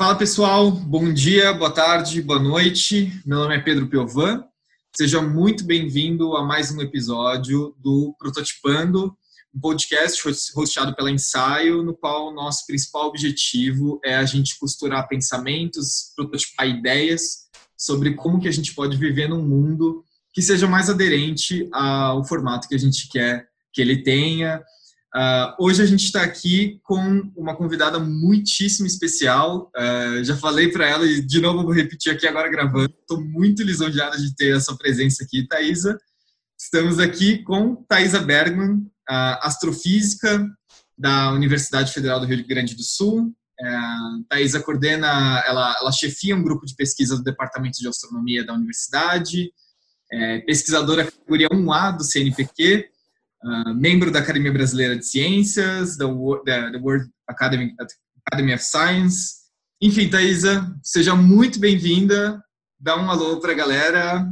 Fala pessoal, bom dia, boa tarde, boa noite. Meu nome é Pedro Piovan. Seja muito bem-vindo a mais um episódio do Prototipando, um podcast hosteado pela Ensaio, no qual o nosso principal objetivo é a gente costurar pensamentos, prototipar ideias sobre como que a gente pode viver num mundo que seja mais aderente ao formato que a gente quer que ele tenha, Uh, hoje a gente está aqui com uma convidada muitíssimo especial. Uh, já falei para ela e de novo vou repetir aqui agora gravando. Estou muito lisonjeada de ter a sua presença aqui, Thaisa. Estamos aqui com Thaisa Bergman, uh, astrofísica da Universidade Federal do Rio Grande do Sul. Uh, Thaisa coordena, ela, ela chefia um grupo de pesquisa do Departamento de Astronomia da Universidade, é pesquisadora categoria 1A do CNPq, uh, membro da Academia Brasileira de Ciências, da, da, World Academy, Academy of Science. Enfim, Thaisa, seja muito bem-vinda. Dá um alô para a galera.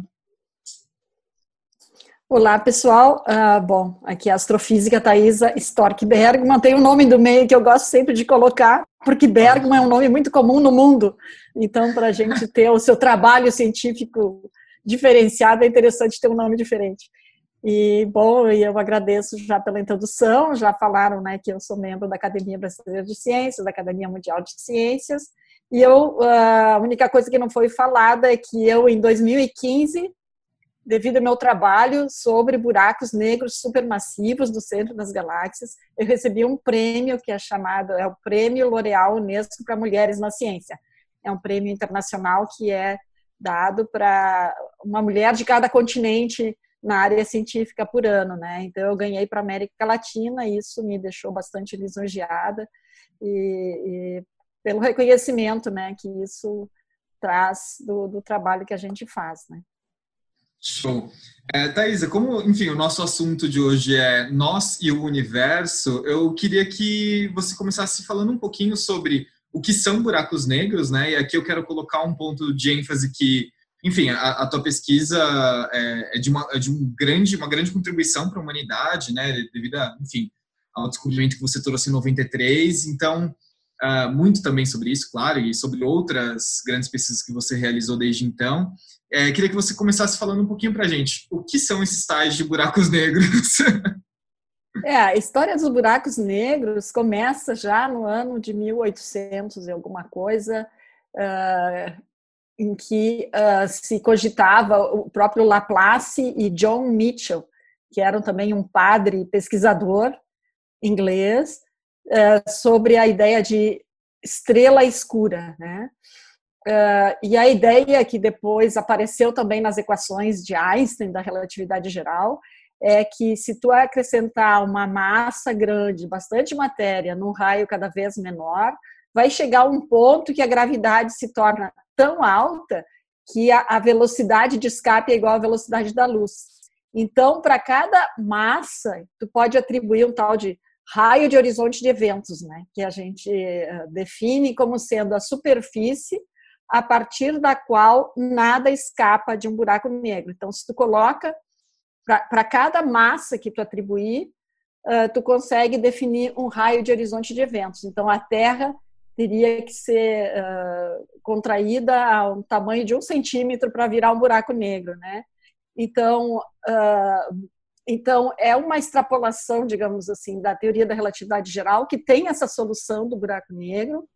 Olá, pessoal. Uh, bom, aqui é a astrofísica Thaisa Stork Bergman. Tem um nome do meio que eu gosto sempre de colocar, porque Bergman é um nome muito comum no mundo. Então, para a gente ter o seu trabalho científico diferenciado, é interessante ter um nome diferente. E, bom, eu agradeço já pela introdução, já falaram né, que eu sou membro da Academia Brasileira de Ciências, da Academia Mundial de Ciências, e eu, a única coisa que não foi falada é que eu, em 2015, devido ao meu trabalho sobre buracos negros supermassivos do centro das galáxias, eu recebi um prêmio que é chamado, é o Prêmio L'Oréal Unesco para Mulheres na Ciência. É um prêmio internacional que é dado para uma mulher de cada continente na área científica por ano, né? Então eu ganhei para a América Latina e isso me deixou bastante lisonjeada e, e, pelo reconhecimento, né, que isso traz do, do trabalho que a gente faz, né? Show. É, Thaisa, como, enfim, o nosso assunto de hoje é nós e o universo, eu queria que você começasse falando um pouquinho sobre o que são buracos negros, né? E aqui eu quero colocar um ponto de ênfase que enfim, a, a tua pesquisa é, é, de, uma, é de um grande, uma grande contribuição para a humanidade, né, devido a, enfim, ao descobrimento que você trouxe em 93. Então, uh, muito também sobre isso, claro, e sobre outras grandes pesquisas que você realizou desde então. É, queria que você começasse falando um pouquinho para a gente. O que são esses tais de buracos negros? É, a história dos buracos negros começa já no ano de 1800 e alguma coisa, uh, em que uh, se cogitava o próprio Laplace e John Mitchell, que eram também um padre pesquisador inglês, uh, sobre a ideia de estrela escura, né? Uh, e a ideia que depois apareceu também nas equações de Einstein da relatividade geral é que se tu acrescentar uma massa grande, bastante matéria, num raio cada vez menor, vai chegar um ponto que a gravidade se torna tão alta que a, velocidade de escape é igual à velocidade da luz. Então, para cada massa, tu pode atribuir um tal de raio de horizonte de eventos, né? Que a gente eh, define como sendo a superfície a partir da qual nada escapa de um buraco negro. Então, se tu coloca para cada massa que tu atribuir, uh, tu consegue definir um raio de horizonte de eventos. Então, a Terra teria que ser uh, contraída a um tamanho de um centímetro para virar um buraco negro, né? Então, uh, então é uma extrapolação, digamos assim, da teoria da relatividade geral que tem essa solução do buraco negro,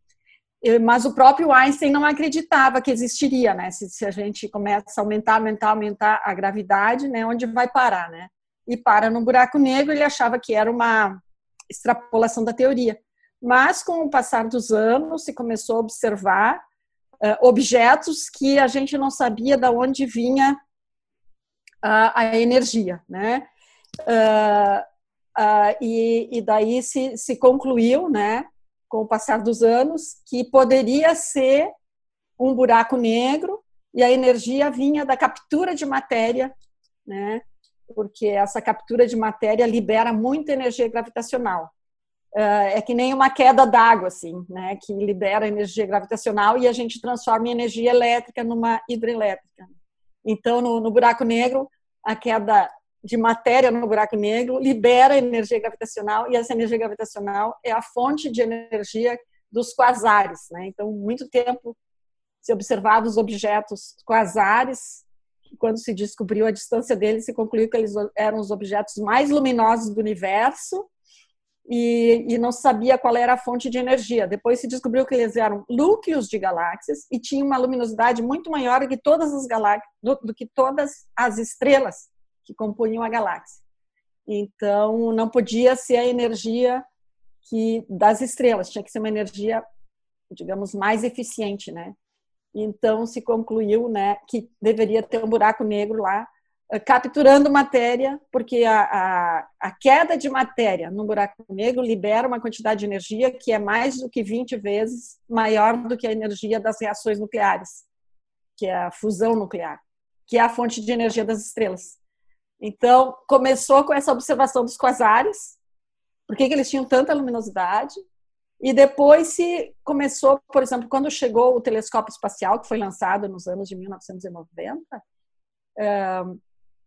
mas o próprio Einstein não acreditava que existiria, né? Se, se a gente começa a aumentar, aumentar, aumentar a gravidade, né? Onde vai parar, né? E para no buraco negro, ele achava que era uma extrapolação da teoria. Mas, com o passar dos anos, se começou a observar uh, objetos que a gente não sabia de onde vinha uh, a energia, né? Uh, e, e, daí se, se concluiu, né, com o passar dos anos, que poderia ser um buraco negro e a energia vinha da captura de matéria, né? Porque essa captura de matéria libera muita energia gravitacional. É, que nem uma queda d'água, assim, né? Que libera energia gravitacional e a gente transforma em energia elétrica numa hidrelétrica. Então, no, no buraco negro, a queda de matéria no buraco negro libera energia gravitacional e essa energia gravitacional é a fonte de energia dos quasares, né? Então, muito tempo se observava os objetos quasares, quando se descobriu a distância deles, se concluiu que eles eram os objetos mais luminosos do universo e, e não sabia qual era a fonte de energia. Depois se descobriu que eles eram núcleos de galáxias e tinham uma luminosidade muito maior do que todas as galáxias, do, do que todas as estrelas que compunham a galáxia. Então, não podia ser a energia que das estrelas, tinha que ser uma energia, digamos, mais eficiente, né? Então se concluiu, né, que deveria ter um buraco negro lá capturando matéria, porque a, a, a, queda de matéria no buraco negro libera uma quantidade de energia que é mais do que 20 vezes maior do que a energia das reações nucleares, que é a fusão nuclear, que é a fonte de energia das estrelas. Então, começou com essa observação dos quasares, por que eles tinham tanta luminosidade, e depois se começou, por exemplo, quando chegou o telescópio espacial, que foi lançado nos anos de 1990,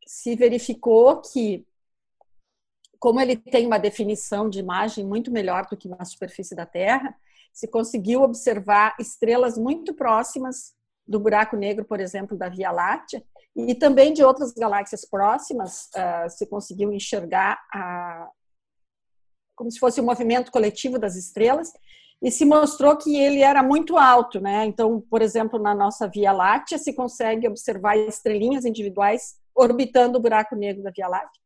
se verificou que, como ele tem uma definição de imagem muito melhor do que na superfície da Terra, se conseguiu observar estrelas muito próximas do buraco negro, por exemplo, da Via Láctea, e também de outras galáxias próximas, uh, se conseguiu enxergar a, como se fosse o um movimento coletivo das estrelas, e se mostrou que ele era muito alto, né? Então, por exemplo, na nossa Via Láctea se consegue observar estrelinhas individuais orbitando o buraco negro da Via Láctea.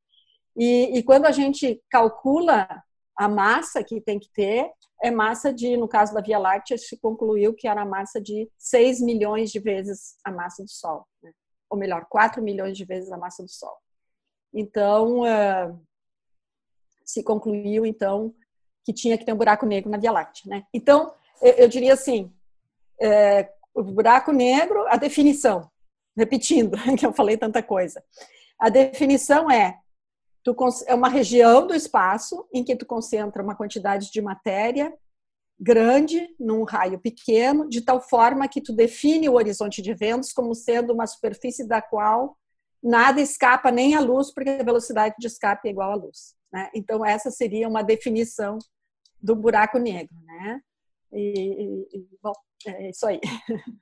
E, e quando a gente calcula a massa que tem que ter, é massa de, no caso da Via Láctea, se concluiu que era massa de 6 milhões de vezes a massa do Sol, né? ou melhor, 4 milhões de vezes a massa do Sol. Então, uh, se concluiu, então, que tinha que ter um buraco negro na Via Láctea. Né? Então, eu, eu diria assim, é, o buraco negro, a definição, repetindo, que eu falei tanta coisa, a definição é tu, é uma região do espaço em que tu concentra uma quantidade de matéria grande num raio pequeno, de tal forma que tu define o horizonte de eventos como sendo uma superfície da qual nada escapa nem a luz, porque a velocidade de escape é igual à luz. Né? Então, essa seria uma definição do buraco negro. Né? E, e bom, é isso aí.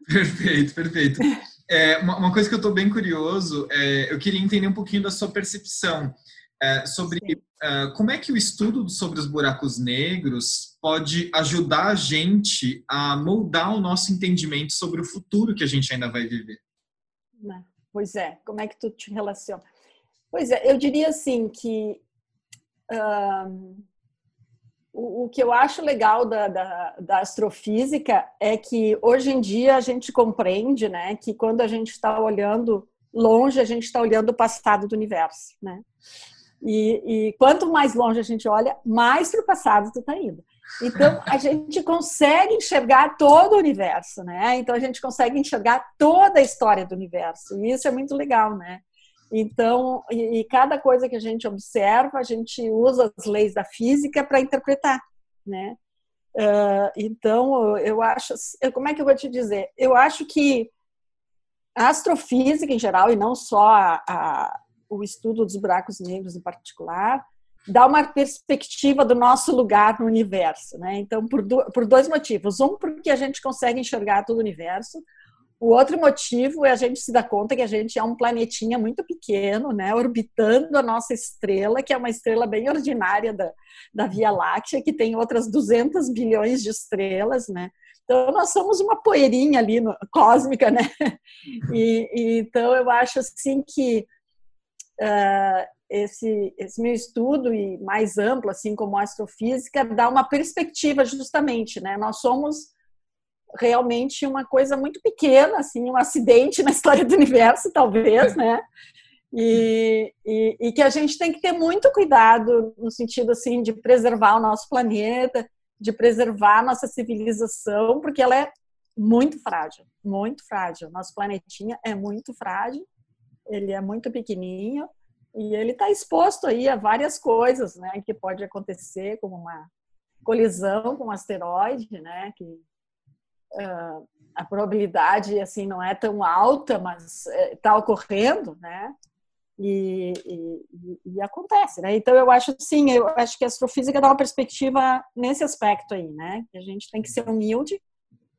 Perfeito, perfeito. É, uma, uma, coisa que eu estou bem curioso, é, eu queria entender um pouquinho da sua percepção é, sobre é, como é que o estudo sobre os buracos negros pode ajudar a gente a moldar o nosso entendimento sobre o futuro que a gente ainda vai viver. Né? Pois é, como é que tu te relaciona? Pois é, eu diria assim que o, o, que eu acho legal da, da, da, astrofísica é que hoje em dia a gente compreende, né, que quando a gente está olhando longe, a gente está olhando o passado do universo, né? E, e quanto mais longe a gente olha, mais para o passado tu está indo. Então a gente consegue enxergar todo o universo, né? Então a gente consegue enxergar toda a história do universo. E isso é muito legal, né? Então, e, e, cada coisa que a gente observa, a gente usa as leis da física para interpretar, né? Uh, então, eu acho, como é que eu vou te dizer? Eu acho que a astrofísica em geral, e não só a, a, o estudo dos buracos negros em particular, dá uma perspectiva do nosso lugar no universo, né? Então, por, do, por dois motivos. Um, porque a gente consegue enxergar todo o universo. O outro motivo é a gente se dar conta que a gente é um planetinha muito pequeno, né, orbitando a nossa estrela, que é uma estrela bem ordinária da, da Via Láctea, que tem outras 200 bilhões de estrelas, né? Então, nós somos uma poeirinha ali no, cósmica, né? E, e, então, eu acho assim que uh, esse, esse meu estudo e mais amplo, assim como astrofísica, dá uma perspectiva justamente, né? Nós somos realmente uma coisa muito pequena, assim, um acidente na história do universo, talvez, né? E, e, e, que a gente tem que ter muito cuidado no sentido assim de preservar o nosso planeta, de preservar a nossa civilização, porque ela é muito frágil, muito frágil. Nosso planetinha é muito frágil, ele é muito pequenininho e ele está exposto aí a várias coisas, né, que pode acontecer, como uma colisão com um asteroide, né, que uh, a probabilidade assim não é tão alta, mas está eh, ocorrendo, né? E, e, e, acontece, né? Então eu acho sim, eu acho que a astrofísica dá uma perspectiva nesse aspecto aí, né? Que a gente tem que ser humilde,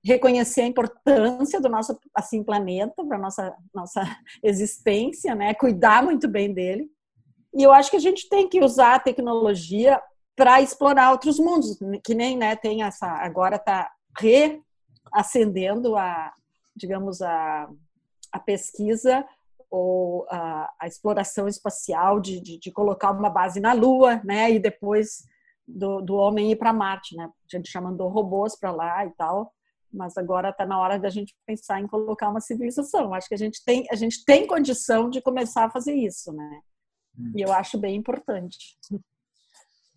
reconhecer a importância do nosso assim planeta para nossa nossa existência, né? Cuidar muito bem dele. E eu acho que a gente tem que usar a tecnologia para explorar outros mundos, que nem né, tem essa agora está reacendendo a digamos a, a pesquisa ou a, a exploração espacial de, de, de, colocar uma base na Lua, né? E depois do, do homem ir para Marte, né? A gente já mandou robôs para lá e tal, mas agora está na hora da gente pensar em colocar uma civilização. Acho que a gente tem a gente tem condição de começar a fazer isso, né? E eu acho bem importante.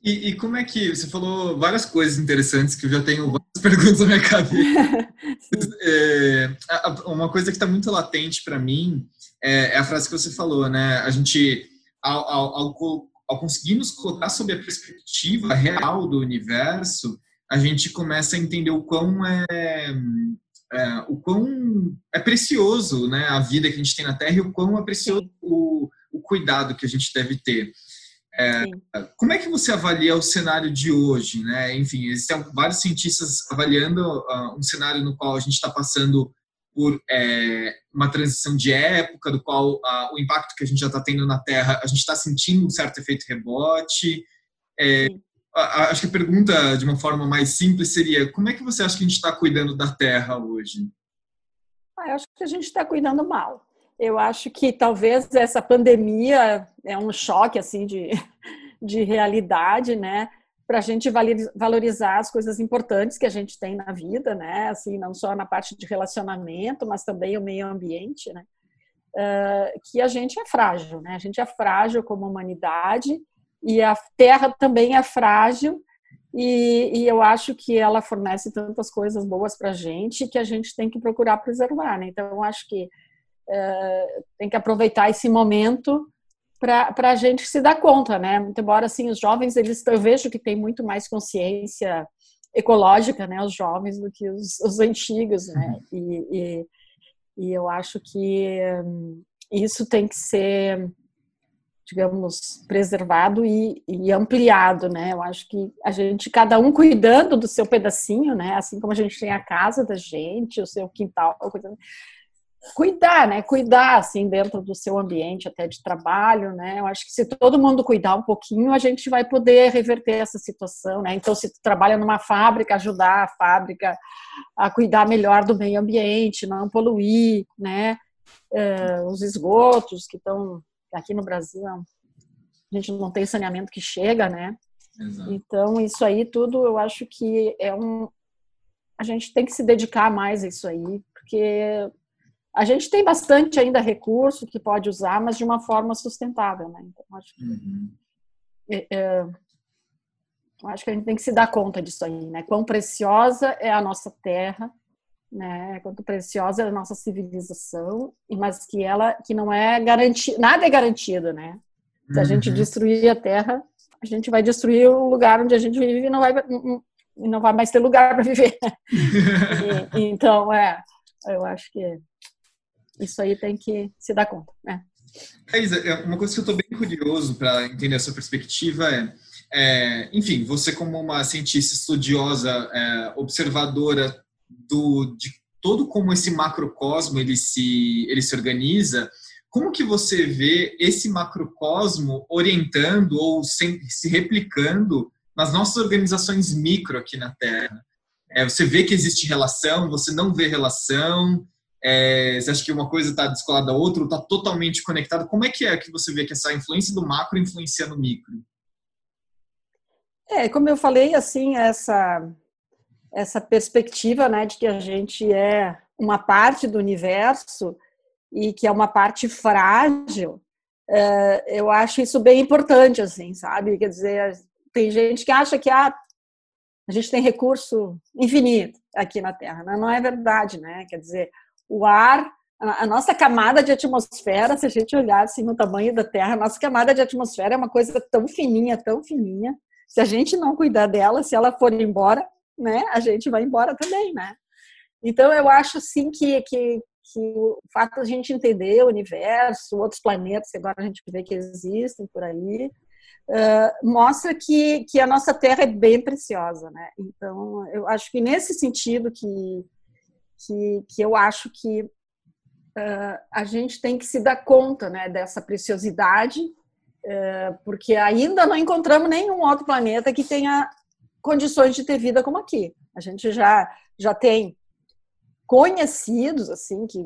E, e, como é que você falou várias coisas interessantes que eu já tenho várias perguntas na minha cabeça. é, uma coisa que está muito latente para mim é, é, a frase que você falou, né? A gente, ao, ao, ao, ao conseguir nos colocar sob a perspectiva real do universo, a gente começa a entender o quão é, é, o quão é precioso, né? A vida que a gente tem na Terra e o quão é precioso o, o cuidado que a gente deve ter. É, como é que você avalia o cenário de hoje, né? Enfim, existem vários cientistas avaliando uh, um cenário no qual a gente está passando por é, uma transição de época, do qual a, o impacto que a gente já está tendo na Terra, a gente está sentindo um certo efeito rebote. É, a, acho que a pergunta, de uma forma mais simples, seria: como é que você acha que a gente está cuidando da Terra hoje? Ah, eu acho que a gente está cuidando mal. Eu acho que talvez essa pandemia é um choque assim de, de realidade, né? para a gente valorizar as coisas importantes que a gente tem na vida, né? Assim, não só na parte de relacionamento, mas também o meio ambiente, né? Uh, que a gente é frágil, né? A gente é frágil como humanidade e a Terra também é frágil e, e eu acho que ela fornece tantas coisas boas para a gente que a gente tem que procurar preservar, né? Então, eu acho que uh, tem que aproveitar esse momento para a gente se dar conta, né? Muito embora assim os jovens eles eu vejo que tem muito mais consciência ecológica, né? Os jovens do que os, os antigos, né? Uhum. E, e, e, eu acho que hum, isso tem que ser, digamos, preservado e, e, ampliado, né? Eu acho que a gente, cada um cuidando do seu pedacinho, né? Assim como a gente tem a casa da gente, o seu quintal, cuidar, né? Cuidar assim dentro do seu ambiente até de trabalho, né? Eu acho que se todo mundo cuidar um pouquinho, a gente vai poder reverter essa situação, né? Então, se tu trabalha numa fábrica, ajudar a fábrica a cuidar melhor do meio ambiente, não poluir, né? É, os esgotos que estão aqui no Brasil, a gente não tem saneamento que chega, né? Exato. Então, isso aí tudo eu acho que é um a gente tem que se dedicar mais a isso aí, porque a gente tem bastante ainda recurso que pode usar, mas de uma forma sustentável, né? Então, acho que, uhum. é, é, acho que a gente tem que se dar conta disso aí, né? Quão preciosa é a nossa terra, né? Quanto preciosa é a nossa civilização, mas que ela, que não é garantida, nada é garantido, né? Se a gente uhum. destruir a terra, a gente vai destruir o lugar onde a gente vive e não vai, não vai mais ter lugar para viver. e, então, é, eu acho que isso aí tem que se dar conta, né? Thaisa, é, uma coisa que eu estou bem curioso para entender a sua perspectiva é, é, enfim, você como uma cientista estudiosa, é, observadora do, de todo como esse macrocosmo ele se, ele se organiza, como que você vê esse macrocosmo orientando ou se, se replicando nas nossas organizações micro aqui na Terra? É, você vê que existe relação, você não vê relação, é, você acha que uma coisa está descolada da outra ou está totalmente conectada? Como é que é que você vê que essa influência do macro influencia no micro? É, como eu falei, assim, essa essa perspectiva, né, de que a gente é uma parte do universo e que é uma parte frágil, é, eu acho isso bem importante, assim, sabe? Quer dizer, tem gente que acha que ah, a gente tem recurso infinito aqui na Terra, não é verdade, né? Quer dizer, o ar, a, nossa camada de atmosfera, se a gente olhar assim no tamanho da Terra, a nossa camada de atmosfera é uma coisa tão fininha, tão fininha. Se a gente não cuidar dela, se ela for embora, né, a gente vai embora também, né? Então eu acho assim que, que, que o fato de a gente entender o universo, outros planetas que agora a gente vê que existem por aí, uh, mostra que, que a nossa Terra é bem preciosa, né? Então eu acho que nesse sentido que que, que eu acho que uh, a gente tem que se dar conta, né, dessa preciosidade, uh, porque ainda não encontramos nenhum outro planeta que tenha condições de ter vida como aqui. A gente já já tem conhecidos, assim, que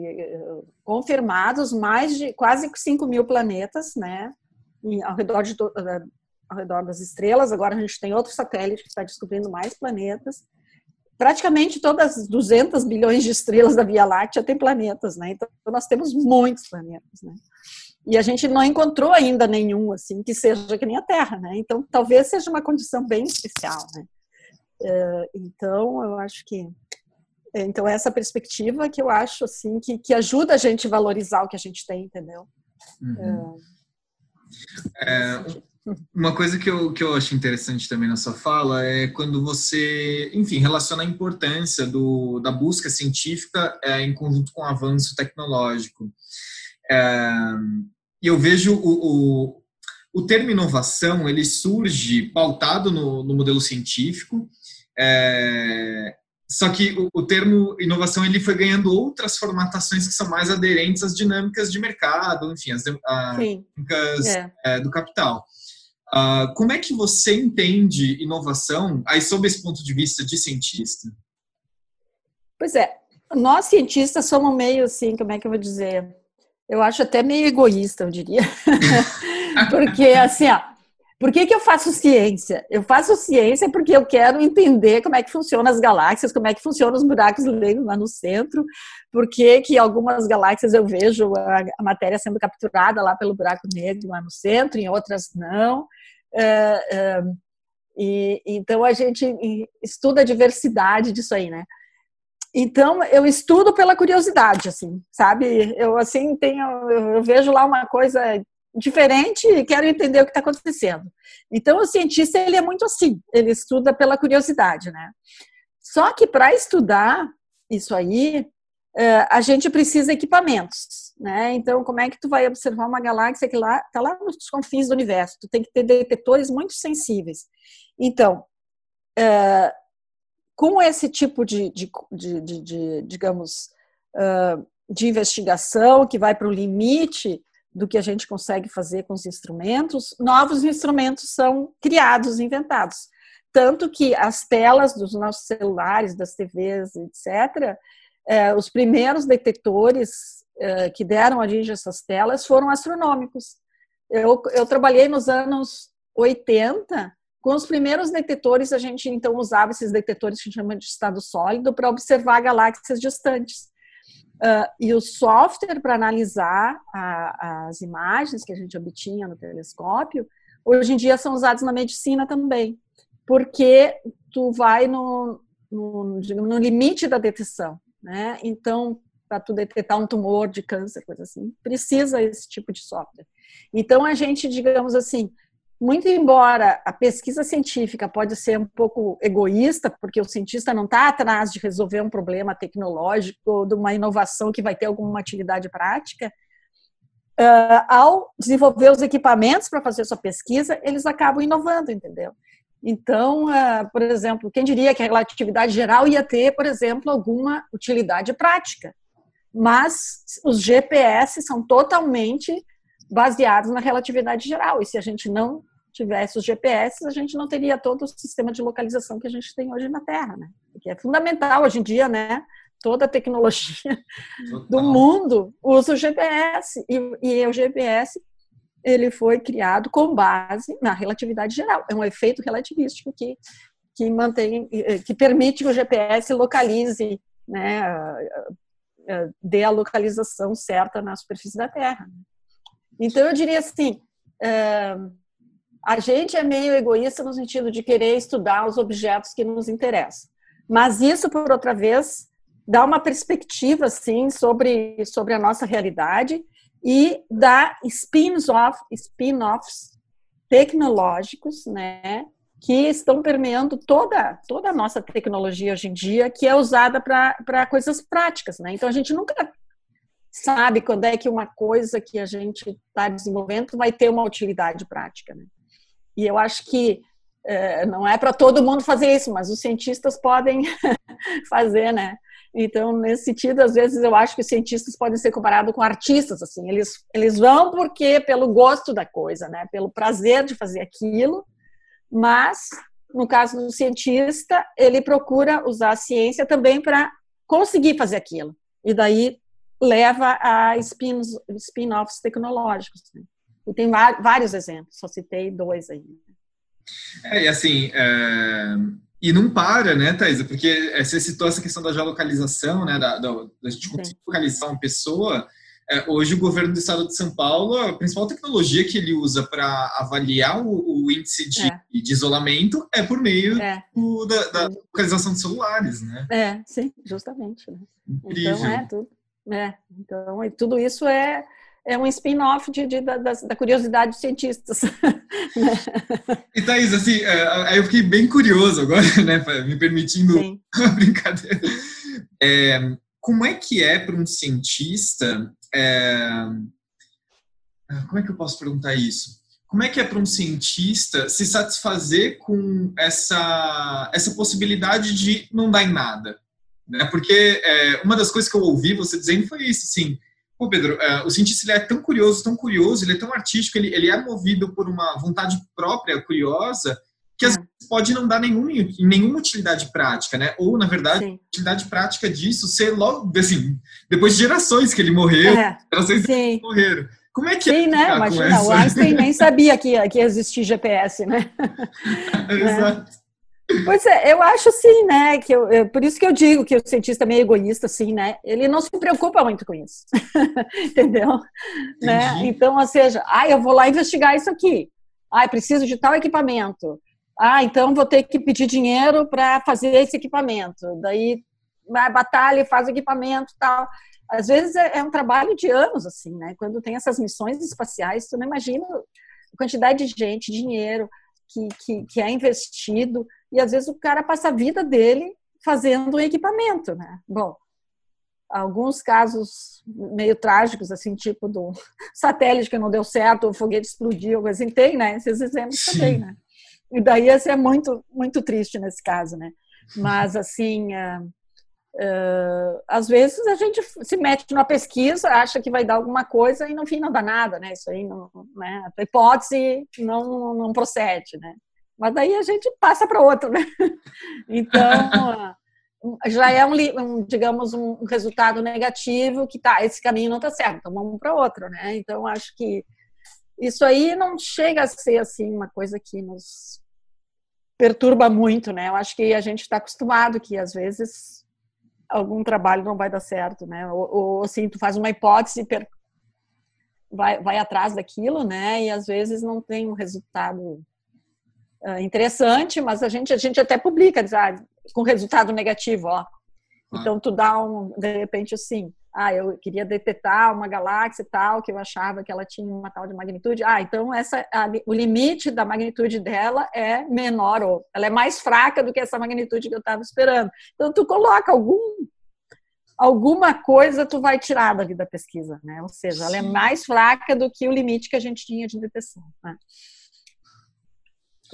confirmados mais de quase 5 mil planetas, né, ao redor, de, ao redor das estrelas. Agora a gente tem outro satélite que está descobrindo mais planetas. Praticamente todas as 200 bilhões de estrelas da Via Láctea têm planetas, né? Então nós temos muitos planetas, né? E a gente não encontrou ainda nenhum assim que seja que nem a Terra, né? Então talvez seja uma condição bem especial, né? É, então eu acho que então, essa perspectiva que eu acho assim que, que ajuda a gente a valorizar o que a gente tem, entendeu? Uhum. É, uma coisa que eu, que eu acho interessante também na sua fala é quando você, enfim, relaciona a importância do, da busca científica é, em conjunto com o avanço tecnológico. É, e eu vejo o, o, o termo inovação, ele surge pautado no, no modelo científico, é, só que o, o, termo inovação ele foi ganhando outras formatações que são mais aderentes às dinâmicas de mercado, enfim, às dinâmicas é. É, do capital. Uh, como é que você entende inovação aí sob esse ponto de vista de cientista? Pois é, nós cientistas somos meio assim, como é que eu vou dizer? Eu acho até meio egoísta, eu diria. Porque assim, ó, por que, que eu faço ciência? Eu faço ciência porque eu quero entender como é que funcionam as galáxias, como é que funcionam os buracos negros lá no centro, por que, que algumas galáxias eu vejo a, a, matéria sendo capturada lá pelo buraco negro lá no centro, em outras não. É, é, e, então a gente estuda a diversidade disso aí, né? Então eu estudo pela curiosidade, assim, sabe? Eu assim tenho, eu vejo lá uma coisa diferente e quero entender o que está acontecendo. Então, o cientista ele é muito assim, ele estuda pela curiosidade, né? Só que para estudar isso aí, é, a gente precisa de equipamentos, né? Então, como é que tu vai observar uma galáxia que lá está lá nos confins do universo? Tu tem que ter detetores muito sensíveis. Então, é, com esse tipo de, de, de, de digamos, é, de investigação que vai para o limite do que a gente consegue fazer com os instrumentos, novos instrumentos são criados, inventados. Tanto que as telas dos nossos celulares, das TVs, etc., eh, os primeiros detectores eh, que deram origem a essas telas foram astronômicos. Eu, eu trabalhei nos anos 80 com os primeiros detectores, a gente então usava esses detectores que a gente chama de estado sólido para observar galáxias distantes. Uh, e o software para analisar a, as imagens que a gente obtinha no telescópio, hoje em dia são usados na medicina também, porque tu vai no, no, no limite da detecção, né? Então, para tu detectar um tumor de câncer, coisa assim, precisa esse tipo de software. Então, a gente, digamos assim, muito embora a pesquisa científica pode ser um pouco egoísta, porque o cientista não está atrás de resolver um problema tecnológico, de uma inovação que vai ter alguma utilidade prática, uh, ao desenvolver os equipamentos para fazer sua pesquisa, eles acabam inovando, entendeu? Então, uh, por exemplo, quem diria que a relatividade geral ia ter, por exemplo, alguma utilidade prática? Mas os GPS são totalmente baseados na relatividade geral. E se a gente não tivesse os GPS, a gente não teria todo o sistema de localização que a gente tem hoje na Terra, né? Que é fundamental hoje em dia, né? Toda a tecnologia Total. do mundo usa o GPS e, e o GPS ele foi criado com base na relatividade geral. É um efeito relativístico que que mantém, que permite que o GPS localize, né, dê a localização certa na superfície da Terra. Então, eu diria assim: é, a gente é meio egoísta no sentido de querer estudar os objetos que nos interessam. Mas isso, por outra vez, dá uma perspectiva assim sobre sobre a nossa realidade e dá spin-off, spin-offs tecnológicos, né, que estão permeando toda toda a nossa tecnologia hoje em dia, que é usada para coisas práticas, né? Então a gente nunca sabe quando é que uma coisa que a gente está desenvolvendo vai ter uma utilidade prática, né? E eu acho que é, não é para todo mundo fazer isso, mas os cientistas podem fazer, né? Então, nesse sentido, às vezes eu acho que os cientistas podem ser comparados com artistas, assim, eles, eles vão porque pelo gosto da coisa, né? Pelo prazer de fazer aquilo, mas no caso do cientista, ele procura usar a ciência também para conseguir fazer aquilo. E daí leva a spin-offs spin tecnológicos. Né? E tem vários exemplos, só citei dois aí. É, e assim, é... e não para, né, Thaisa? Porque você citou essa questão da geolocalização, né, da, da, da gente conseguir localizar uma pessoa. É, hoje o governo do estado de São Paulo, a principal tecnologia que ele usa para avaliar o, o índice de, é. de, isolamento é por meio é. do, da, da, localização de celulares, né? É, sim, justamente. Né? Então é tudo. É, então, e tudo isso é é um spin-off de, de, da, da, curiosidade dos cientistas. e Thaís, assim, é, aí eu fiquei bem curioso agora, né, me permitindo uma brincadeira. É, como é que é para um cientista, é, como é que eu posso perguntar isso? Como é que é para um cientista se satisfazer com essa, essa possibilidade de não dar em nada? Né? Porque é, uma das coisas que eu ouvi você dizendo foi isso, assim, Pô, Pedro, uh, o cientista ele é tão curioso, tão curioso, ele é tão artístico, ele, ele é movido por uma vontade própria, curiosa, que às é. vezes pode não dar nenhum, nenhuma utilidade prática, né? Ou, na verdade, Sim. utilidade prática disso ser logo, assim, depois de gerações que ele morreu, é. gerações que morreram. Como é que Sim, é né? Imagina, o Einstein nem sabia que, que existia GPS, né? Exato. Pois é, eu acho assim, né? Que eu, eu, por isso que eu digo que o cientista é meio egoísta, assim, né? Ele não se preocupa muito com isso, entendeu? Né? Então, ou seja, ah, eu vou lá investigar isso aqui. Ah, preciso de tal equipamento. Ah, então vou ter que pedir dinheiro para fazer esse equipamento. Daí vai batalha e faz o equipamento tal. Às vezes é, é um trabalho de anos, assim, né? Quando tem essas missões espaciais, tu não imagina a quantidade de gente, dinheiro que, que, que é investido e às vezes o cara passa a vida dele fazendo um equipamento, né? Bom, alguns casos meio trágicos, assim, tipo do satélite que não deu certo, o foguete explodiu, assim, tem, né? Esses exemplos Sim. também, né? E daí esse é muito, muito triste nesse caso, né? Mas, assim, uh, uh, às vezes a gente se mete numa pesquisa, acha que vai dar alguma coisa e no fim não dá nada, né? Isso aí, não, né? A hipótese não, não procede, né? Mas daí a gente passa para outro, né? Então, já é um, um, digamos, um resultado negativo que tá, esse caminho não está certo, então vamos para outro, né? Então, acho que isso aí não chega a ser assim uma coisa que nos perturba muito, né? Eu acho que a gente está acostumado que às vezes algum trabalho não vai dar certo, né? Ou, ou assim, tu faz uma hipótese, vai, vai atrás daquilo, né? E às vezes não tem um resultado interessante, mas a gente, a gente até publica, diz, ah, com resultado negativo, ó. Então, tu dá um, de repente, assim, ah, eu queria detectar uma galáxia e tal, que eu achava que ela tinha uma tal de magnitude. Ah, então essa, a, o limite da magnitude dela é menor, ou ela é mais fraca do que essa magnitude que eu estava esperando. Então, tu coloca algum, alguma coisa, tu vai tirar dali da pesquisa, né? Ou seja, ela é mais fraca do que o limite que a gente tinha de detecção, né?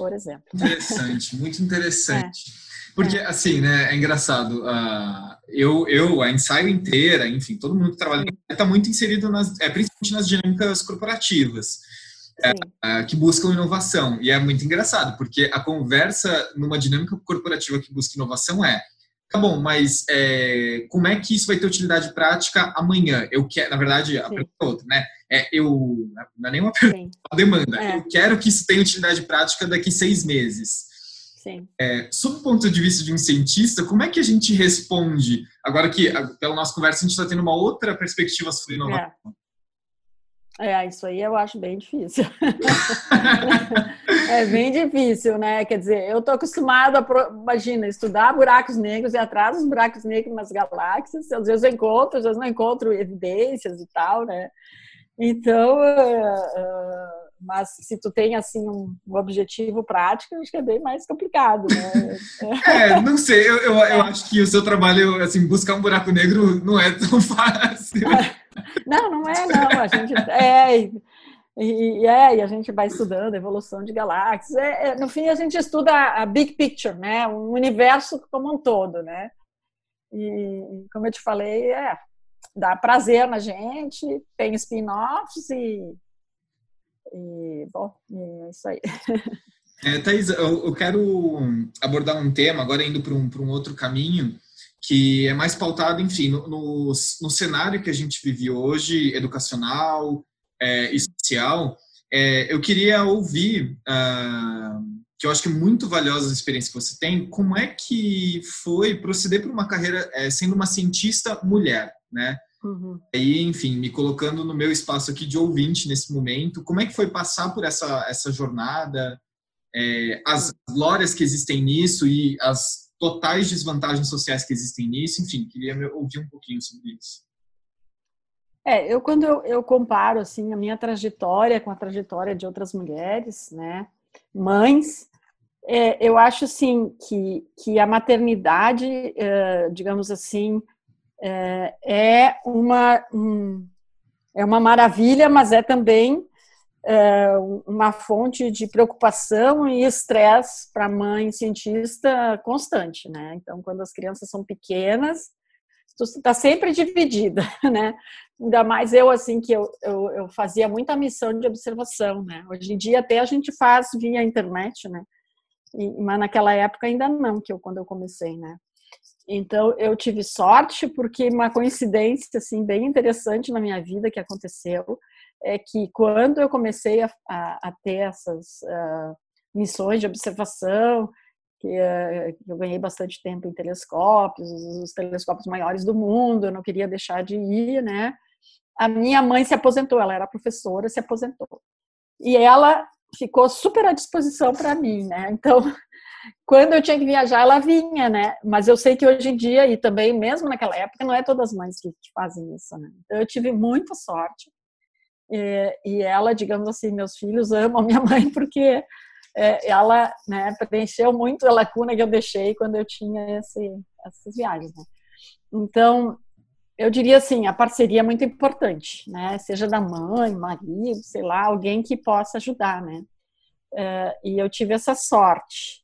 Por exemplo. Interessante, muito interessante. É. Porque, é. assim, né, é engraçado. Uh, eu, eu, a ensaio inteira, enfim, todo mundo que trabalha está muito inserido, nas, é, principalmente nas dinâmicas corporativas, é, uh, que buscam inovação. E é muito engraçado, porque a conversa numa dinâmica corporativa que busca inovação é Tá bom, mas é, como é que isso vai ter utilidade prática amanhã? Eu quero, na verdade, a pergunta é outra, né? É, eu, não é nenhuma pergunta, é uma demanda. É. Eu quero que isso tenha utilidade prática daqui seis meses. Sim. É, sob o ponto de vista de um cientista, como é que a gente responde? Agora que, pela nossa conversa, a gente está tendo uma outra perspectiva sobre inovação. É. é, isso aí eu acho bem difícil. É bem difícil, né? Quer dizer, eu estou acostumada a, imagina, estudar buracos negros e atrás dos buracos negros nas galáxias. Às vezes eu encontro, às vezes não encontro evidências e tal, né? Então, uh, mas se tu tem assim um, um, objetivo prático, acho que é bem mais complicado, né? é, não sei, eu, eu, eu, acho que o seu trabalho, assim, buscar um buraco negro não é tão fácil. Não, não é, não. A gente é, e, é, e a gente vai estudando a evolução de galáxias. É, é, no fim, a gente estuda a big picture, né? O universo como um todo, né? E, como eu te falei, é, dá prazer na gente, tem spin-offs e, e, bom, é isso aí. É, eu, eu, quero abordar um tema, agora indo para um, um outro caminho, que é mais pautado, enfim, no, no, no cenário que a gente vive hoje, educacional, é, especial, é, eu queria ouvir, uh, que eu acho que é muito valiosa a experiência que você tem, como é que foi proceder por uma carreira é, sendo uma cientista mulher, né? Uhum. Aí, enfim, me colocando no meu espaço aqui de ouvinte nesse momento, como é que foi passar por essa, essa jornada, é, as glórias que existem nisso e as totais desvantagens sociais que existem nisso, enfim, queria ouvir um pouquinho sobre isso. É, eu quando eu, eu, comparo assim a minha trajetória com a trajetória de outras mulheres, né, mães, é, eu acho assim que, que a maternidade, é, digamos assim, é, é uma um, é uma maravilha, mas é também uma fonte de preocupação e estresse para a mãe cientista constante, né? Então, quando as crianças são pequenas, tu está sempre dividida, né? Ainda mais eu, assim, que eu, eu, eu, fazia muita missão de observação, né? Hoje em dia até a gente faz via internet, né? E, mas naquela época ainda não, que eu, quando eu comecei, né? Então, eu tive sorte porque uma coincidência, assim, bem interessante na minha vida que aconteceu é que quando eu comecei a, a, a ter essas uh, missões de observação, que uh, eu ganhei bastante tempo em telescópios, os telescópios maiores do mundo, eu não queria deixar de ir, né? A minha mãe se aposentou, ela era professora, se aposentou. E ela ficou super à disposição para mim, né? Então, quando eu tinha que viajar, ela vinha, né? Mas eu sei que hoje em dia, e também mesmo naquela época, não é todas as mães que fazem isso, né? Então, eu tive muita sorte. E, e ela, digamos assim, meus filhos amam minha mãe porque é, ela né, preencheu muito a lacuna que eu deixei quando eu tinha esse, essas viagens. Né? Então, eu diria assim, a parceria é muito importante, né? Seja da mãe, marido, sei lá, alguém que possa ajudar, né? É, e eu tive essa sorte.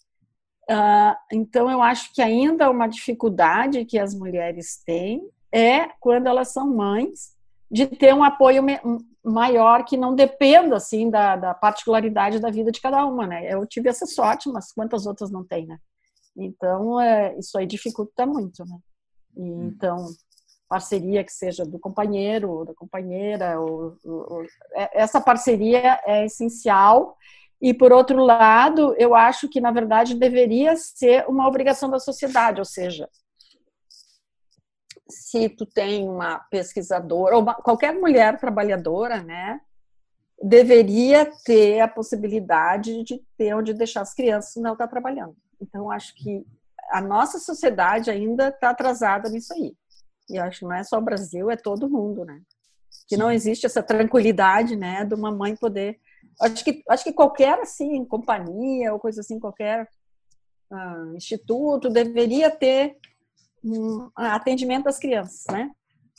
Uh, então, eu acho que ainda uma dificuldade que as mulheres têm é quando elas são mães de ter um apoio maior que não dependa assim da, da, particularidade da vida de cada uma, né? Eu tive essa sorte, mas quantas outras não tem, né? Então é, isso aí dificulta muito, né? E, hum. então parceria que seja do companheiro ou da companheira, ou, ou, é, essa parceria é essencial. E por outro lado, eu acho que na verdade deveria ser uma obrigação da sociedade, ou seja, se tu tem uma pesquisadora ou uma, qualquer mulher trabalhadora, né, deveria ter a possibilidade de ter onde deixar as crianças não estar trabalhando. Então acho que a nossa sociedade ainda está atrasada nisso aí. E acho que não é só o Brasil, é todo mundo, né? Que não existe essa tranquilidade, né, de uma mãe poder. Acho que acho que qualquer assim companhia ou coisa assim, qualquer uh, instituto deveria ter atendimento das crianças, né?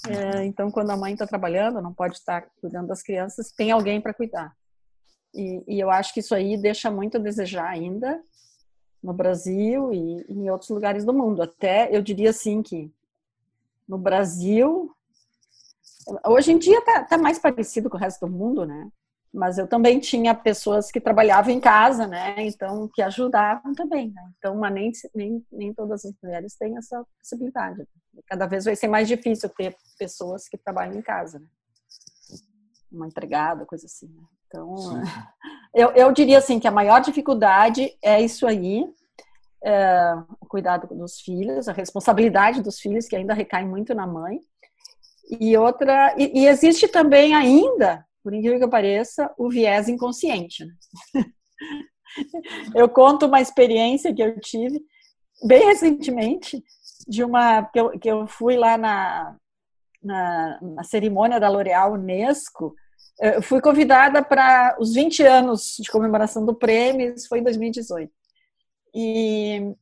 É, então, quando a mãe está trabalhando, não pode estar cuidando das crianças, tem alguém para cuidar. E, e, eu acho que isso aí deixa muito a desejar ainda no Brasil e, e em outros lugares do mundo. Até eu diria assim que no Brasil, hoje em dia está tá mais parecido com o resto do mundo, né? Mas eu também tinha pessoas que trabalhavam em casa, né? Então, que ajudavam também, né? Então, mas nem, nem, nem todas as mulheres têm essa possibilidade. Cada vez vai ser mais difícil ter pessoas que trabalham em casa, né? Uma empregada, coisa assim, né? Então, eu, eu diria assim que a maior dificuldade é isso aí, é, o cuidado dos filhos, a responsabilidade dos filhos, que ainda recai muito na mãe. E outra, e, e existe também ainda por incrível que pareça, o viés inconsciente. Né? Eu conto uma experiência que eu tive bem recentemente de uma que eu, que eu fui lá na, na, na cerimônia da L'Oréal Unesco. Eu fui convidada para os 20 anos de comemoração do prêmio, isso foi em 2018. E,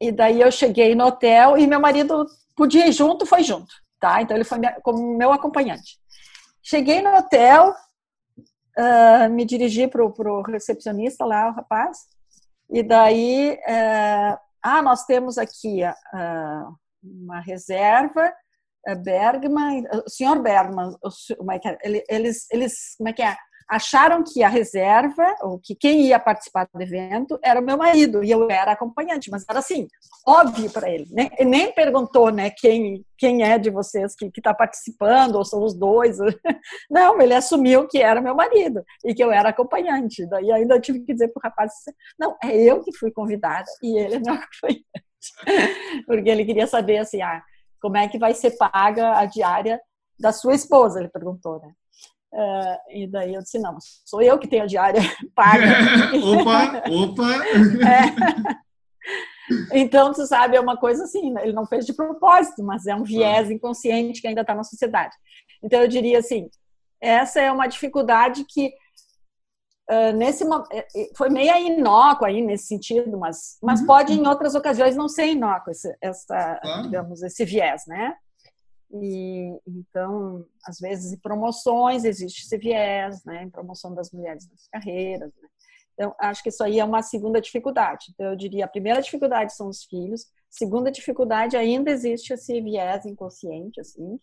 e daí eu cheguei no hotel e meu marido podia ir junto, foi junto, tá? Então ele foi como meu acompanhante. Cheguei no hotel, uh, me dirigi para o recepcionista lá, o rapaz, e daí, uh, ah, nós temos aqui uh, uma reserva, Bergman, o senhor Bergman, como é que é? eles, eles, como é que é? Acharam que a reserva, ou que quem ia participar do evento, era o meu marido, e eu era acompanhante, mas era assim, óbvio para ele. Né? Ele nem perguntou né, quem, quem é de vocês que está participando, ou são os dois. Não, ele assumiu que era meu marido e que eu era acompanhante. Daí ainda tive que dizer para o rapaz: não, é eu que fui convidada e ele é meu acompanhante. Porque ele queria saber assim, ah, como é que vai ser paga a diária da sua esposa, ele perguntou, né? Uh, e daí eu disse, não, sou eu que tenho a diária paga. opa, opa! É. Então, tu sabe, é uma coisa assim, né, ele não fez de propósito, mas é um viés inconsciente que ainda está na sociedade. Então, eu diria assim, essa é uma dificuldade que uh, nesse foi meio inócua aí nesse sentido, mas, mas uhum. pode em outras ocasiões não ser inócuo esse, essa, digamos, esse viés, né? E, então, às vezes, em promoções existe esse viés, né? Em promoção das mulheres nas carreiras. Né? Então, acho que isso aí é uma segunda dificuldade. Então, eu diria, a primeira dificuldade são os filhos. Segunda dificuldade, ainda existe esse viés inconsciente, assim,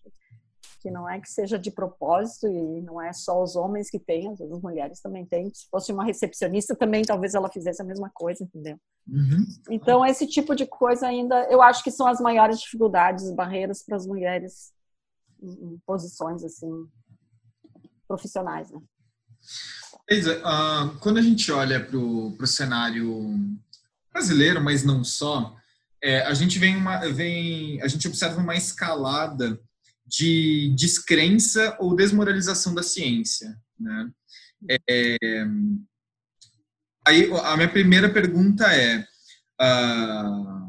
que não é que seja de propósito e não é só os homens que têm, às vezes as mulheres também têm. Se fosse uma recepcionista também, talvez ela fizesse a mesma coisa, entendeu? Uhum. Então, esse tipo de coisa ainda, eu acho que são as maiores dificuldades, barreiras para as mulheres em posições, assim, profissionais, né? Uh, quando a gente olha para o cenário brasileiro, mas não só, é, a gente vem uma, vem, a gente observa uma escalada de descrença ou desmoralização da ciência. Né? É, aí a minha primeira pergunta é uh,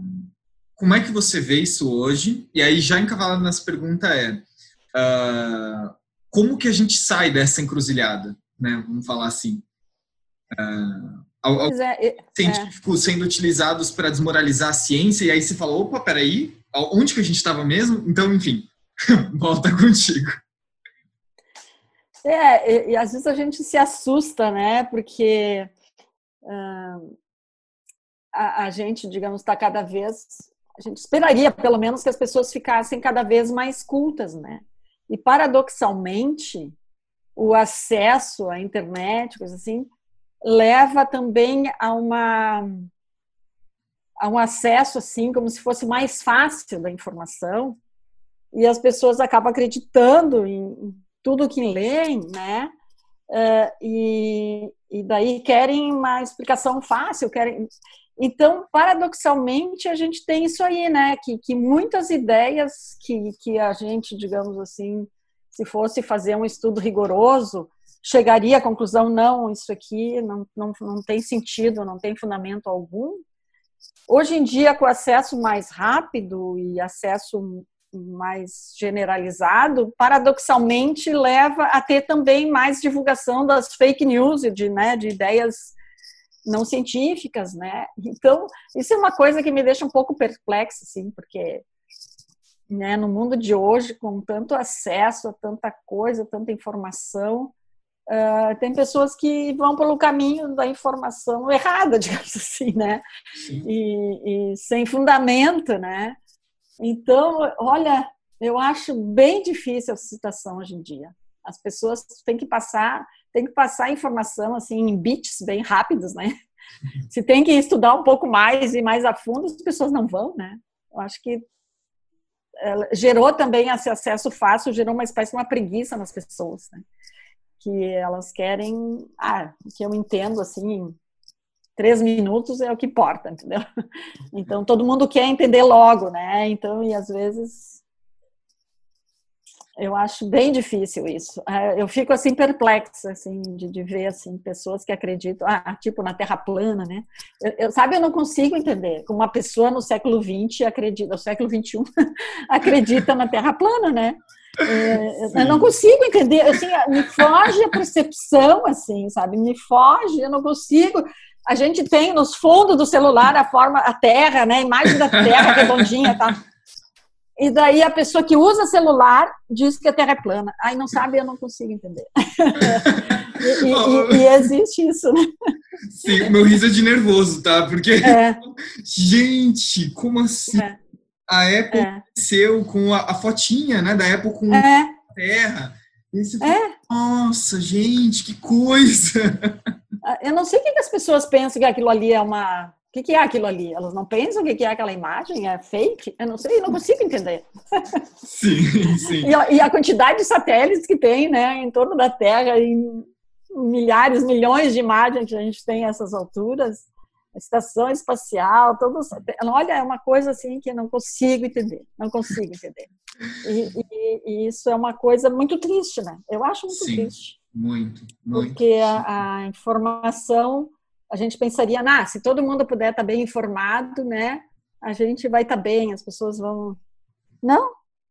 como é que você vê isso hoje? E aí já encavalado nessa pergunta é uh, como que a gente sai dessa encruzilhada, né? Vamos falar assim. Uh, é, científicos sendo utilizados para desmoralizar a ciência e aí você fala, opa, peraí, onde que a gente estava mesmo? Então, enfim, Volta contigo. É, e, e, às vezes a gente se assusta, né? Porque uh, a, a, gente, digamos, está cada vez. A gente esperaria, pelo menos, que as pessoas ficassem cada vez mais cultas, né? E paradoxalmente, o acesso à internet, coisa assim, leva também a uma a um acesso assim como se fosse mais fácil da informação e as pessoas acabam acreditando em tudo que leem, né? Uh, e, e daí querem uma explicação fácil, querem. Então, paradoxalmente, a gente tem isso aí, né? Que, que muitas ideias que, que a gente, digamos assim, se fosse fazer um estudo rigoroso, chegaria à conclusão: não, isso aqui não, não, não tem sentido, não tem fundamento algum. Hoje em dia, com acesso mais rápido e acesso mais generalizado, paradoxalmente leva a ter também mais divulgação das fake news e de, né, de ideias não científicas, né? Então, isso é uma coisa que me deixa um pouco perplexa, assim, porque né, no mundo de hoje, com tanto acesso a tanta coisa, tanta informação, uh, tem pessoas que vão pelo caminho da informação errada, digamos assim, né? E, e sem fundamento, né? Então, olha, eu acho bem difícil a situação hoje em dia. As pessoas têm que passar, têm que passar informação assim em bits bem rápidos, né? Se tem que estudar um pouco mais e mais a fundo, as pessoas não vão, né? Eu acho que gerou também esse acesso fácil, gerou uma espécie de uma preguiça nas pessoas, né? Que elas querem, ah, que eu entendo assim, três minutos é o que importa, entendeu? Então todo mundo quer entender logo, né? Então, e às vezes Eu acho bem difícil isso. É, eu fico assim perplexa assim de, de ver assim pessoas que acreditam, ah, tipo na Terra plana, né? Eu, eu, sabe, eu não consigo entender como uma pessoa no século XX acredita, no século XXI acredita na Terra plana, né? É, eu não consigo entender, assim, me foge a percepção, assim, sabe? Me foge, eu não consigo. A gente tem nos fundos do celular a forma, a Terra, né? A imagem da Terra redondinha, tá? E daí a pessoa que usa celular diz que a Terra é plana. Aí não sabe, eu não consigo entender. e, e, e, existe isso, né? Sim, o meu riso é de nervoso, tá? Porque, é. gente, como assim? É. A Apple é. cresceu com a, a, fotinha, né? Da Apple com é. a Terra. é. Nossa, gente, que coisa! Eu não sei o que as pessoas pensam que aquilo ali é uma que, que é aquilo ali? Elas não pensam o que, que é aquela imagem? É fake? Eu não sei, eu não consigo entender. Sim, sim. e, a, e, a, quantidade de satélites que tem, né, em torno da Terra, em milhares, milhões de imagens que a gente tem a essas alturas, a estação espacial, todos. Olha, é uma coisa assim que eu não consigo entender, não consigo entender. E, e, e isso é uma coisa muito triste, né? Eu acho muito sim, triste. Muito, muito. Porque a, a informação a gente pensaria, ah, se todo mundo puder estar bem informado, né, a gente vai estar bem, as pessoas vão. Não.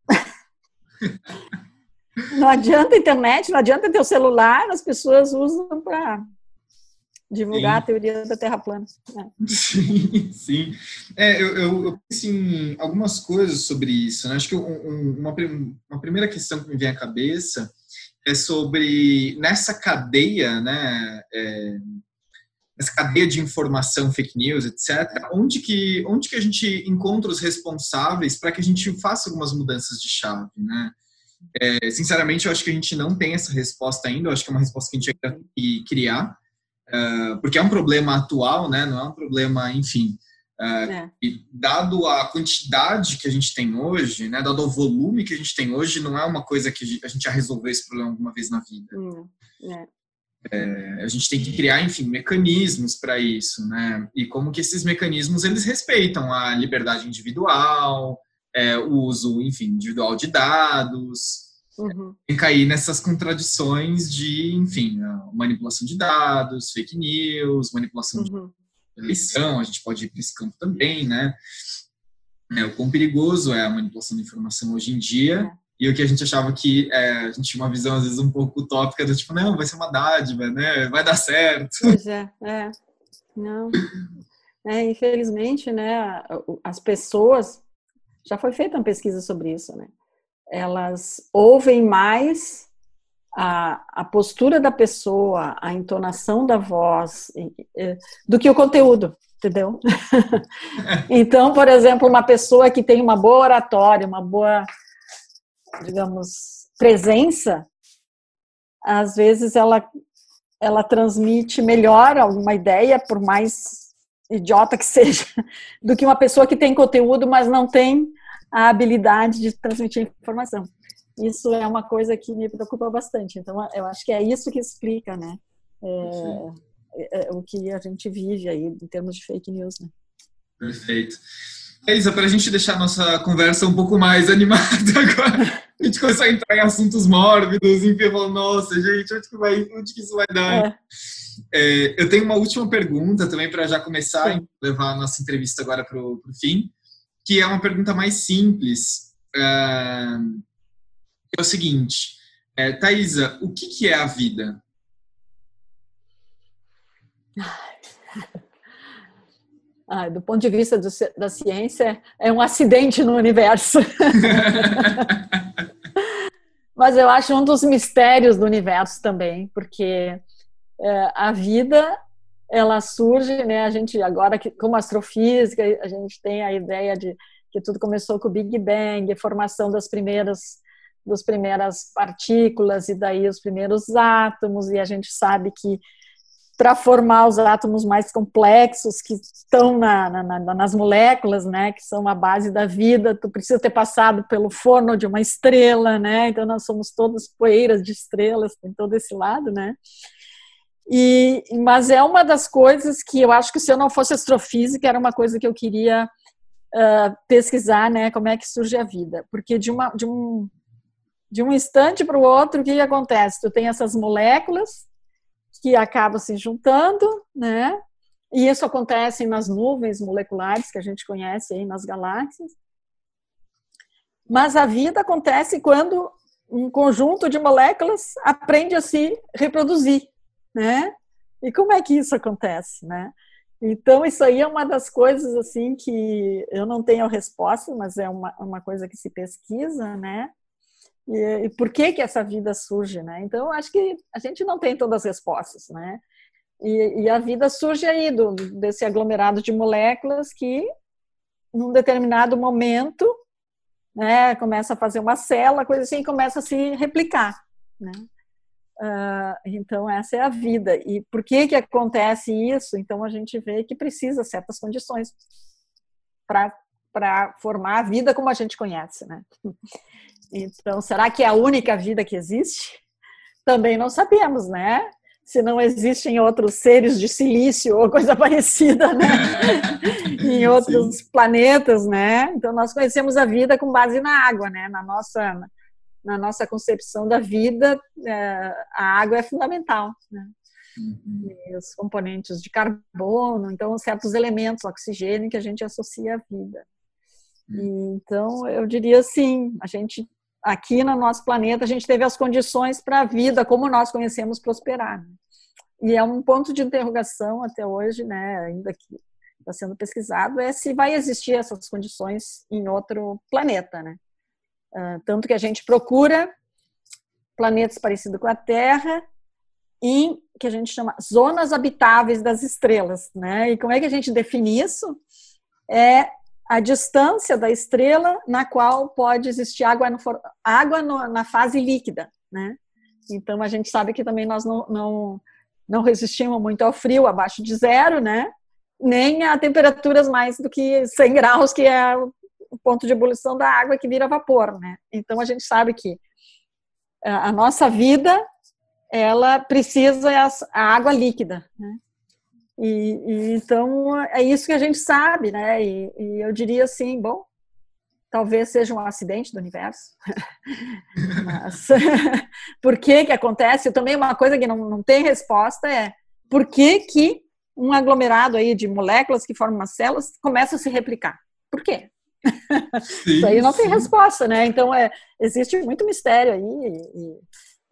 não adianta a internet, não adianta ter o celular, as pessoas usam para divulgar sim. a teoria da Terra plana. Né? Sim, sim. É, eu, eu, eu penso em algumas coisas sobre isso. Né? Acho que um, uma, uma primeira questão que me vem à cabeça é sobre nessa cadeia, né? É, cadeia de informação, fake news, etc., onde que, onde que a gente encontra os responsáveis para que a gente faça algumas mudanças de chave, né? É, sinceramente, eu acho que a gente não tem essa resposta ainda, eu acho que é uma resposta que a gente tem que criar, uh, porque é um problema atual, né? Não é um problema, enfim, é. e dado a quantidade que a gente tem hoje, né? Dado o volume que a gente tem hoje, não é uma coisa que a gente já resolveu esse problema alguma vez na vida. É. É, a gente tem que criar, enfim, mecanismos para isso, né? E como que esses mecanismos eles respeitam a liberdade individual, é, o uso, enfim, individual de dados, uhum. tem cair nessas contradições de, enfim, manipulação de dados, fake news, manipulação uhum. Eleição, a gente pode ir para esse campo também, né? É, o quão perigoso é a manipulação de informação hoje em dia. É e o que a gente achava que é, a gente tinha uma visão, às vezes, um pouco utópica, do tipo, não, vai ser uma dádiva, né? Vai dar certo. Pois é, é. Não. É, infelizmente, né, as pessoas, já foi feita uma pesquisa sobre isso, né? Elas ouvem mais a, a postura da pessoa, a entonação da voz, do que o conteúdo, entendeu? então, por exemplo, uma pessoa que tem uma boa oratória, uma boa digamos, presença, às vezes ela, ela transmite melhor alguma ideia, por mais idiota que seja, do que uma pessoa que tem conteúdo, mas não tem a habilidade de transmitir informação. Isso é uma coisa que me preocupa bastante. Então, eu acho que é isso que explica, né? É, é, é, o que a gente vive aí em termos de fake news. Né? Perfeito. Elisa, para a gente deixar a nossa conversa um pouco mais animada agora, a gente começar a entrar em assuntos mórbidos, enfim, falando, nossa, gente, onde que, vai, onde que isso vai dar? É. É, eu tenho uma última pergunta também para já começar e levar a nossa entrevista agora para o fim, que é uma pergunta mais simples. É, é o seguinte, é, Thaisa, o que, que é a vida? Ah, do ponto de vista do, da ciência, é um acidente no universo. Mas eu acho um dos mistérios do universo também, porque é, a vida ela surge, né? A gente agora como astrofísica a gente tem a ideia de que tudo começou com o Big Bang, a formação das primeiras das primeiras partículas e daí os primeiros átomos e a gente sabe que para formar os átomos mais complexos que estão na, na, nas moléculas, né, que são a base da vida, tu precisa ter passado pelo forno de uma estrela, né, então nós somos todos poeiras de estrelas, tem todo esse lado, né, e, mas é uma das coisas que eu acho que se eu não fosse astrofísica, era uma coisa que eu queria uh, pesquisar, né, como é que surge a vida, porque de, uma, de um de um instante para o outro, o que acontece? Tu tem essas moléculas que acabam se juntando, né? E isso acontece nas nuvens moleculares que a gente conhece aí nas galáxias. Mas a vida acontece quando um conjunto de moléculas aprende a se reproduzir, né? E como é que isso acontece, né? Então, isso aí é uma das coisas, assim, que eu não tenho resposta, mas é uma, uma coisa que se pesquisa, né? E, e por que que essa vida surge, né? Então, acho que a gente não tem todas as respostas, né? E, e a vida surge aí do, desse aglomerado de moléculas que, num determinado momento, né, começa a fazer uma célula, coisa assim, e começa a se replicar, né? Uh, então essa é a vida e por que que acontece isso então a gente vê que precisa certas condições para para formar a vida como a gente conhece né então será que é a única vida que existe também não sabemos né se não existem outros seres de silício ou coisa parecida, né? em outros Sim. planetas, né? Então nós conhecemos a vida com base na água, né? Na nossa na nossa concepção da vida, é, a água é fundamental, né? Uhum. os componentes de carbono, então certos elementos, oxigênio que a gente associa à vida. Uhum. Então eu diria assim, a gente aqui no nosso planeta a gente teve as condições para a vida como nós conhecemos prosperar. Né? E é um ponto de interrogação até hoje, né, ainda que está sendo pesquisado, é se vai existir essas condições em outro planeta, né? Uh, tanto que a gente procura planetas parecidos com a Terra em que a gente chama zonas habitáveis das estrelas, né? E como é que a gente define isso? É a distância da estrela na qual pode existir água, no, água no, na fase líquida, né? Então a gente sabe que também nós não, não, não resistimos muito ao frio abaixo de zero, né? Nem a temperaturas mais do que 100 graus, que é o ponto de ebulição da água que vira vapor, né? Então a gente sabe que a nossa vida ela precisa a água líquida, né? E, e, então é isso que a gente sabe, né? E, e, eu diria assim, bom, talvez seja um acidente do universo. Mas por que que acontece? Também uma coisa que não, não tem resposta é por que que um aglomerado aí de moléculas que formam as células começa a se replicar? Por quê? Sim, Isso aí não sim. tem resposta, né? Então é, existe muito mistério aí e,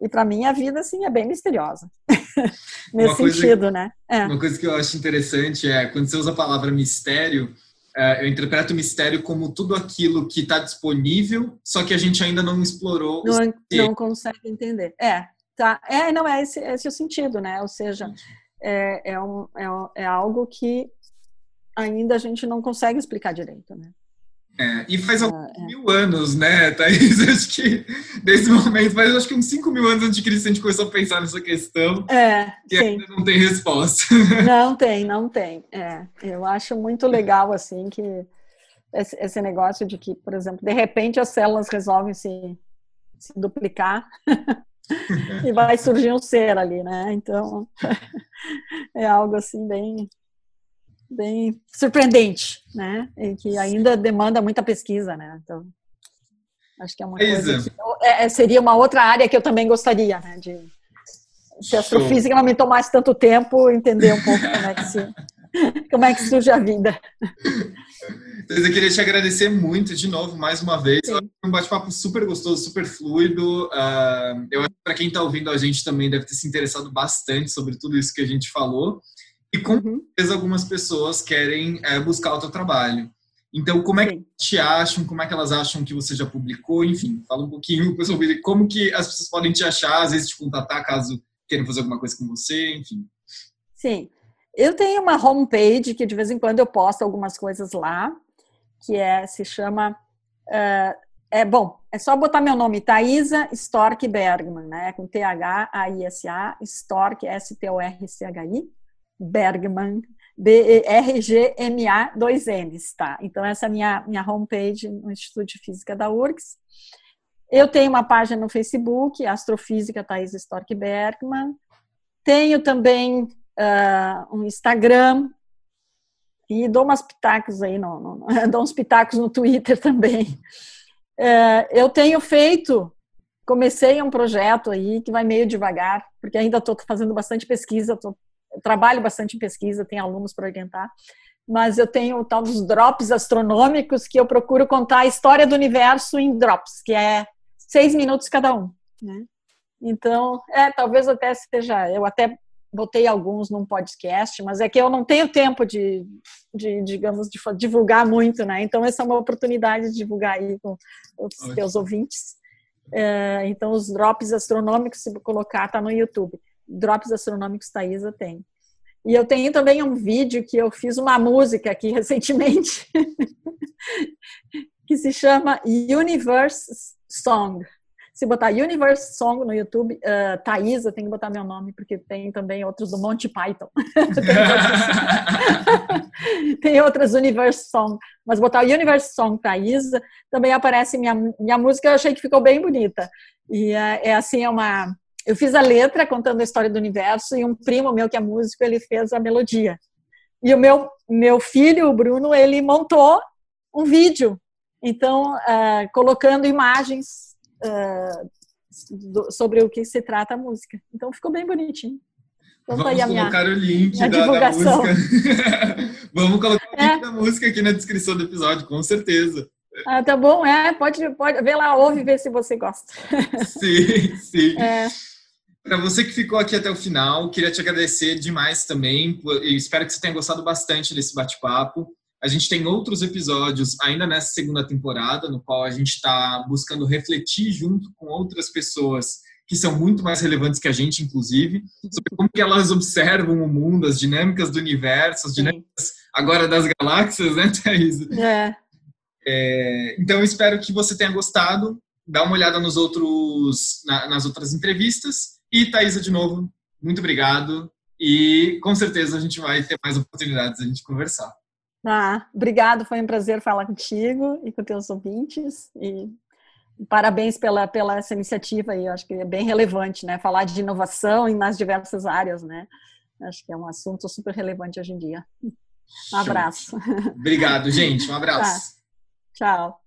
e para mim a vida assim é bem misteriosa nesse sentido, né? É. Uma coisa que eu acho interessante é quando você usa a palavra mistério, é, eu interpreto mistério como tudo aquilo que está disponível, só que a gente ainda não explorou. Não, não consegue entender. É, tá. É, não é esse, esse é o sentido, né? Ou seja, é, é, um, é, é algo que ainda a gente não consegue explicar direito, né? É, e faz alguns ah, é. mil anos, né, Thaís? Acho que nesse momento, faz acho que uns cinco mil anos antes de Cristo a gente começou a pensar nessa questão. É, e sim. ainda não tem resposta. Não tem, não tem. É, eu acho muito legal, assim, que esse, esse negócio de que, por exemplo, de repente as células resolvem se, se duplicar e vai surgir um ser ali, né? Então, é algo assim bem bem surpreendente, né? E que ainda demanda muita pesquisa, né? Então, acho que é uma coisa que é, é, seria uma outra área que eu também gostaria, né? De se a astrofísica não me tomasse tanto tempo, entender um pouco como é que se como é que surge a vida. Então, eu queria te agradecer muito de novo, mais uma vez. Um bate-papo super gostoso, super fluido. Uh, eu acho que para quem está ouvindo a gente também deve ter se interessado bastante sobre tudo isso que a gente falou. E com uhum. certeza algumas pessoas querem é, buscar o teu trabalho. Então, como é que te acham? Como é que elas acham que você já publicou? Enfim, fala um pouquinho sobre como que as pessoas podem te achar, às vezes te contatar caso queiram fazer alguma coisa com você, enfim. Sim. Eu tenho uma homepage que de vez em quando eu posto algumas coisas lá, que é, se chama. Uh, é bom, é só botar meu nome, Thaisa Stork Bergman, né? Com T-H-A-I-S-A, Stork, S-T-O-R-C-H-I. Bergman, B-E-R-G-M-A, dois N's, tá? Então, essa é a minha, minha homepage no Instituto de Física da URGS. Eu tenho uma página no Facebook, Astrofísica Thais Stork Bergman. Tenho também uh, um Instagram e dou umas pitacos aí, no, no, dou uns pitacos no Twitter também. Uh, eu tenho feito comecei um projeto aí que vai meio devagar, porque ainda estou fazendo bastante pesquisa, tô, trabalho bastante em pesquisa, tenho alunos para orientar, mas eu tenho o tal dos drops astronômicos que eu procuro contar a história do universo em drops, que é seis minutos cada um. Né? Então, é, talvez até seja, eu até botei alguns num podcast, mas é que eu não tenho tempo de, de digamos, de divulgar muito, né? Então, essa é uma oportunidade de divulgar aí com os Oi. teus ouvintes. É, então, os drops astronômicos, se colocar, tá no YouTube. Drops astronômicos Thaisa tem. E eu tenho também um vídeo que eu fiz uma música aqui recentemente, que se chama Universe Song se botar Universe Song no YouTube, uh, Thaisa, tem que botar meu nome, porque tem também outros do Monty Python. tem, outras, Universe Song. Mas botar Universe Song Thaisa, também aparece minha, minha música, eu achei que ficou bem bonita. E é, é assim, é uma... Eu fiz a letra contando a história do universo e um primo meu que é músico, ele fez a melodia. E o meu, meu filho, o Bruno, ele montou um vídeo. Então, uh, colocando imagens uh, do, sobre o que se trata a música. Então ficou bem bonitinho. Então, Vamos tá colocar minha, o link da, da, música. Vamos colocar o link é. da música aqui na descrição do episódio, com certeza. Ah, tá bom, é, pode, pode ver lá, ouve e ver se você gosta. Sim, sim. É. Para você que ficou aqui até o final, queria te agradecer demais também. Eu espero que você tenha gostado bastante desse bate-papo. A gente tem outros episódios ainda nessa segunda temporada, no qual a gente está buscando refletir junto com outras pessoas que são muito mais relevantes que a gente, inclusive, sobre como que elas observam o mundo, as dinâmicas do universo, as dinâmicas Sim. agora das galáxias, né, Thais? É. é. Então, eu espero que você tenha gostado. Dá uma olhada nos outros, na, nas outras entrevistas. E, Thaisa, de novo, muito obrigado. E com certeza a gente vai ter mais oportunidades de a gente conversar. Ah, obrigado, foi um prazer falar contigo e com teus ouvintes e parabéns pela, pela essa iniciativa aí, acho que é bem relevante, né? Falar de inovação nas diversas áreas, né? Acho que é um assunto super relevante hoje em dia. Um abraço. Obrigado, gente. Um abraço. Tá. Tchau.